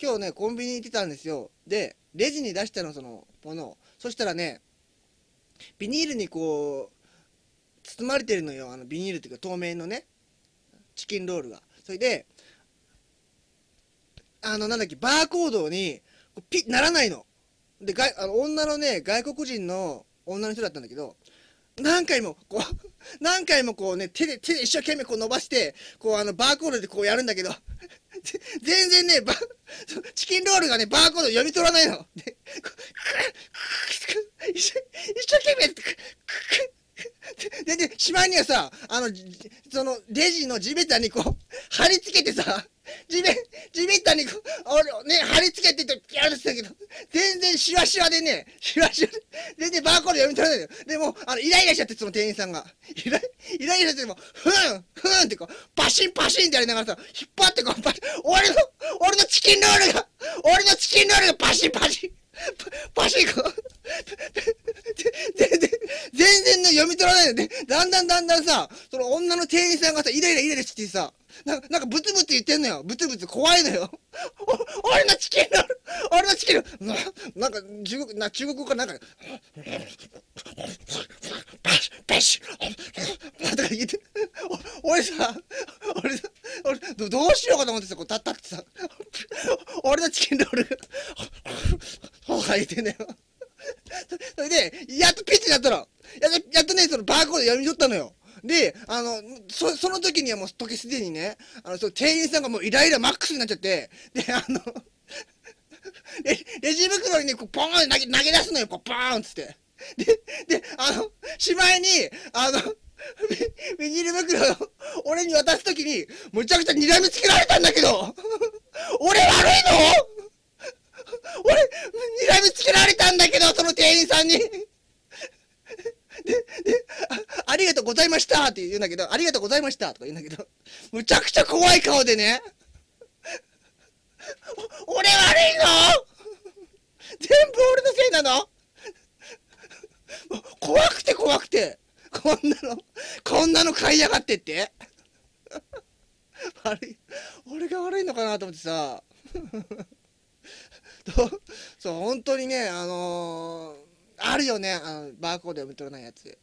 今日ねコンビニ行ってたんですよ。でレジに出したのそのものを。そしたらねビニールにこう包まれてるのよ。あのビニールっていうか透明のねチキンロールが。それであのなんだっけバーコードにピッならないの。でがあの女のね外国人の女の人だったんだけど何回もこう 何回もこうね手で手で一生懸命こう伸ばしてこうあのバーコードでこうやるんだけど 全然ねバチキンロールがねバーコード読み取らないの。で一生懸命ででしまいにはさあのそのレジの地べたにこう貼り付けてさ地べ地べたにこう俺ね貼り付けててやるんだけど全然シワシワでねシワシワで全然バーコード読み取らないのよでもあのイライラしちゃってその店員さんがイライイライラしてもうふんふんってこうパシンパシンってやりながらさ引っ張ってこうパシン俺の俺のチキンロールが俺のチキンロールがパシパシ。パシこ全然全然ね読み取らないでだんだんだんだんさその女の店員さんがさイライライライラしてさななんかブツブツ言ってんのよ。ブツブツ怖いのよ。お俺のチキンロール俺のチキンロールななんか中国な中国語かなんか。パシッパシ。ッとか言って。お俺さ俺さどうしようかと思ってさこう立ったってさ 俺のチキンロールがほか言ってんだよ それで、やっとピッチになったの。やっと、やっとね、そのバーコード読み取ったのよ。で、あの、そ、その時にはもう時すでにね、あの、その店員さんがもうイライラマックスになっちゃって、で、あの、レレジ袋にね、こう、ポーンって投げ、投げ出すのよ、こう、ポーンっつって。で、で、あの、しまいに、あの、ビビニール袋を俺に渡す時に、むちゃくちゃ睨みつけられたんだけど、俺悪いの？俺、睨みつけられたんだけど、その店員さんに。で、で、あありがとうございましたって言うんだけど、ありがとうございましたとか言うんだけど、むちゃくちゃ怖い顔でね、俺悪いの？全部俺のせいなの？怖くて怖くて、こんなの、こんなの買いやがってって。悪い、俺が悪いのかなと思ってさ。とそう本当にねあのーあるよねあのバーコード読み取らないやつ